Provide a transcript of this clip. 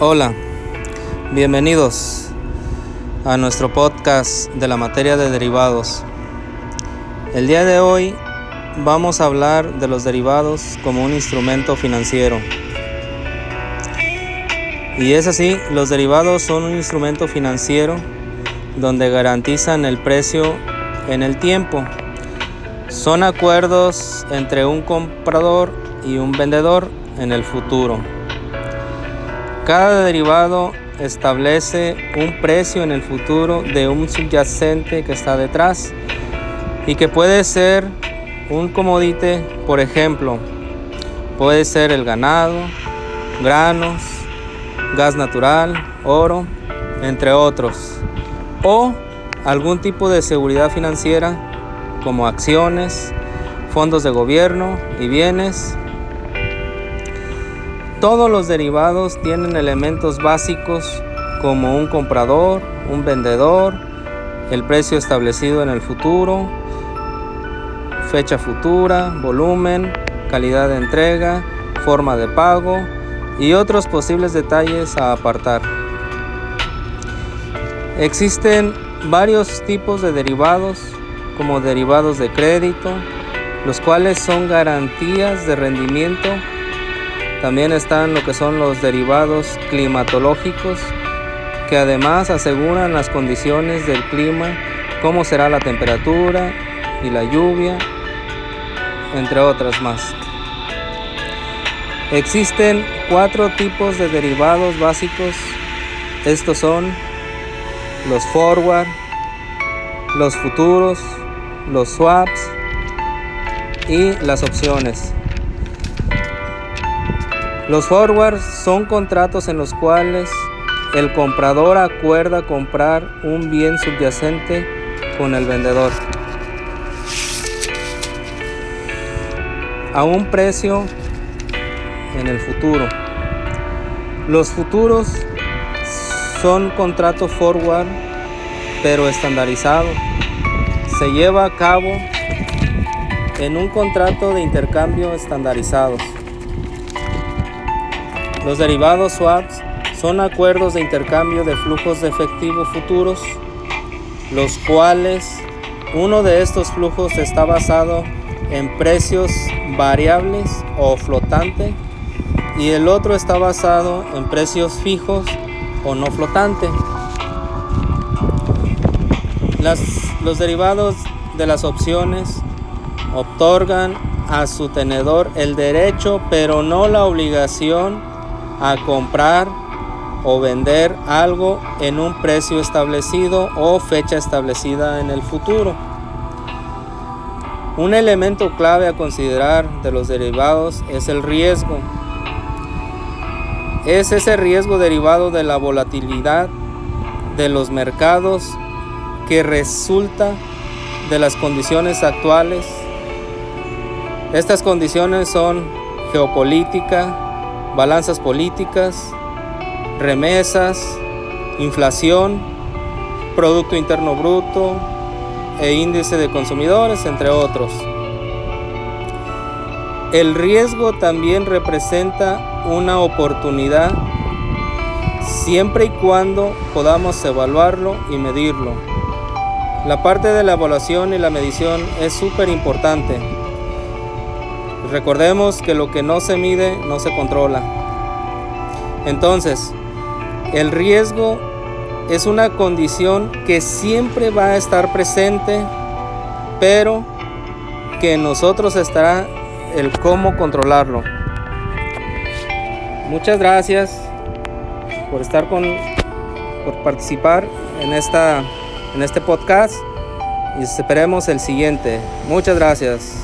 Hola, bienvenidos a nuestro podcast de la materia de derivados. El día de hoy vamos a hablar de los derivados como un instrumento financiero. Y es así, los derivados son un instrumento financiero donde garantizan el precio en el tiempo. Son acuerdos entre un comprador y un vendedor en el futuro. Cada derivado establece un precio en el futuro de un subyacente que está detrás y que puede ser un comodite, por ejemplo, puede ser el ganado, granos, gas natural, oro, entre otros, o algún tipo de seguridad financiera como acciones, fondos de gobierno y bienes todos los derivados tienen elementos básicos como un comprador, un vendedor, el precio establecido en el futuro, fecha futura, volumen, calidad de entrega, forma de pago y otros posibles detalles a apartar. Existen varios tipos de derivados como derivados de crédito, los cuales son garantías de rendimiento también están lo que son los derivados climatológicos, que además aseguran las condiciones del clima, cómo será la temperatura y la lluvia, entre otras más. Existen cuatro tipos de derivados básicos. Estos son los forward, los futuros, los swaps y las opciones. Los forwards son contratos en los cuales el comprador acuerda comprar un bien subyacente con el vendedor a un precio en el futuro. Los futuros son contratos forward pero estandarizado. Se lleva a cabo en un contrato de intercambio estandarizados. Los derivados swaps son acuerdos de intercambio de flujos de efectivo futuros, los cuales uno de estos flujos está basado en precios variables o flotante y el otro está basado en precios fijos o no flotante. los derivados de las opciones otorgan a su tenedor el derecho pero no la obligación a comprar o vender algo en un precio establecido o fecha establecida en el futuro. Un elemento clave a considerar de los derivados es el riesgo. Es ese riesgo derivado de la volatilidad de los mercados que resulta de las condiciones actuales. Estas condiciones son geopolítica, balanzas políticas, remesas, inflación, Producto Interno Bruto e índice de consumidores, entre otros. El riesgo también representa una oportunidad siempre y cuando podamos evaluarlo y medirlo. La parte de la evaluación y la medición es súper importante Recordemos que lo que no se mide no se controla. Entonces, el riesgo es una condición que siempre va a estar presente, pero que en nosotros estará el cómo controlarlo. Muchas gracias por estar con por participar en esta en este podcast y esperemos el siguiente. Muchas gracias.